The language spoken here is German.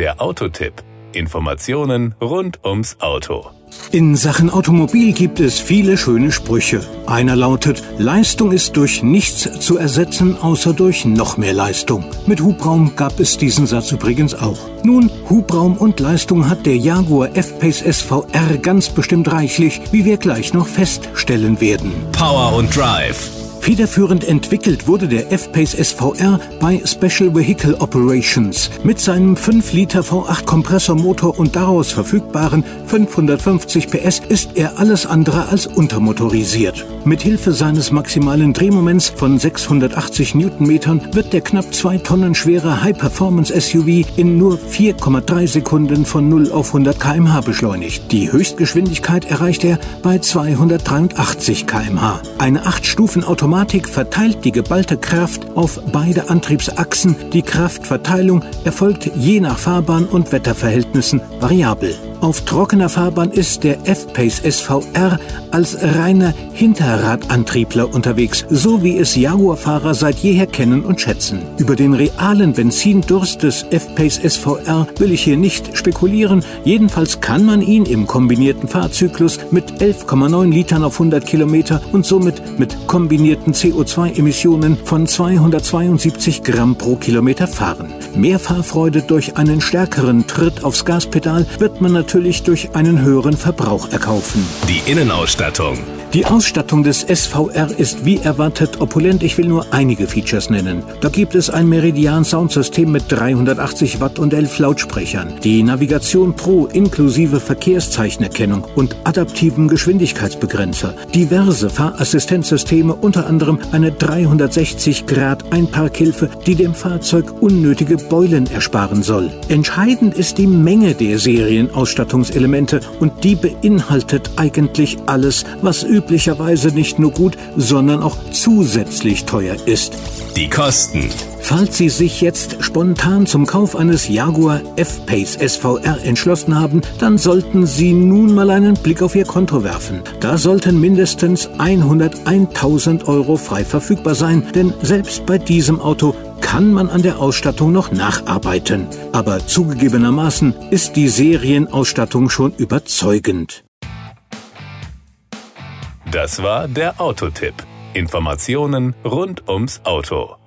Der Autotipp. Informationen rund ums Auto. In Sachen Automobil gibt es viele schöne Sprüche. Einer lautet, Leistung ist durch nichts zu ersetzen, außer durch noch mehr Leistung. Mit Hubraum gab es diesen Satz übrigens auch. Nun, Hubraum und Leistung hat der Jaguar F-Pace SVR ganz bestimmt reichlich, wie wir gleich noch feststellen werden. Power und Drive. Federführend entwickelt wurde der F-Pace SVR bei Special Vehicle Operations. Mit seinem 5 Liter V8 Kompressormotor und daraus verfügbaren 550 PS ist er alles andere als untermotorisiert. Mit Hilfe seines maximalen Drehmoments von 680 Newtonmetern wird der knapp 2 Tonnen schwere High-Performance-SUV in nur 4,3 Sekunden von 0 auf 100 km/h beschleunigt. Die Höchstgeschwindigkeit erreicht er bei 283 km/h. Eine 8-Stufen-Automatik Automatik verteilt die geballte Kraft auf beide Antriebsachsen. Die Kraftverteilung erfolgt je nach Fahrbahn und Wetterverhältnissen variabel. Auf trockener Fahrbahn ist der F-Pace SVR als reiner Hinterradantriebler unterwegs, so wie es Jaguar-Fahrer seit jeher kennen und schätzen. Über den realen Benzindurst des F-Pace SVR will ich hier nicht spekulieren. Jedenfalls kann man ihn im kombinierten Fahrzyklus mit 11,9 Litern auf 100 Kilometer und somit mit kombinierten CO2-Emissionen von 272 Gramm pro Kilometer fahren. Mehr Fahrfreude durch einen stärkeren Tritt aufs Gaspedal wird man natürlich durch einen höheren Verbrauch erkaufen. Die Innenausstattung. Die Ausstattung des SVR ist wie erwartet opulent. Ich will nur einige Features nennen. Da gibt es ein Meridian Soundsystem mit 380 Watt und 11 Lautsprechern, die Navigation Pro inklusive Verkehrszeichenerkennung und adaptiven Geschwindigkeitsbegrenzer, diverse Fahrassistenzsysteme, unter anderem eine 360 Grad Einparkhilfe, die dem Fahrzeug unnötige Beulen ersparen soll. Entscheidend ist die Menge der Serienausstattungselemente und die beinhaltet eigentlich alles, was üblicherweise nicht nur gut, sondern auch zusätzlich teuer ist. Die Kosten. Falls Sie sich jetzt spontan zum Kauf eines Jaguar F-Pace SVR entschlossen haben, dann sollten Sie nun mal einen Blick auf Ihr Konto werfen. Da sollten mindestens 101.000 Euro frei verfügbar sein, denn selbst bei diesem Auto kann man an der Ausstattung noch nacharbeiten. Aber zugegebenermaßen ist die Serienausstattung schon überzeugend. Das war der Autotipp. Informationen rund ums Auto.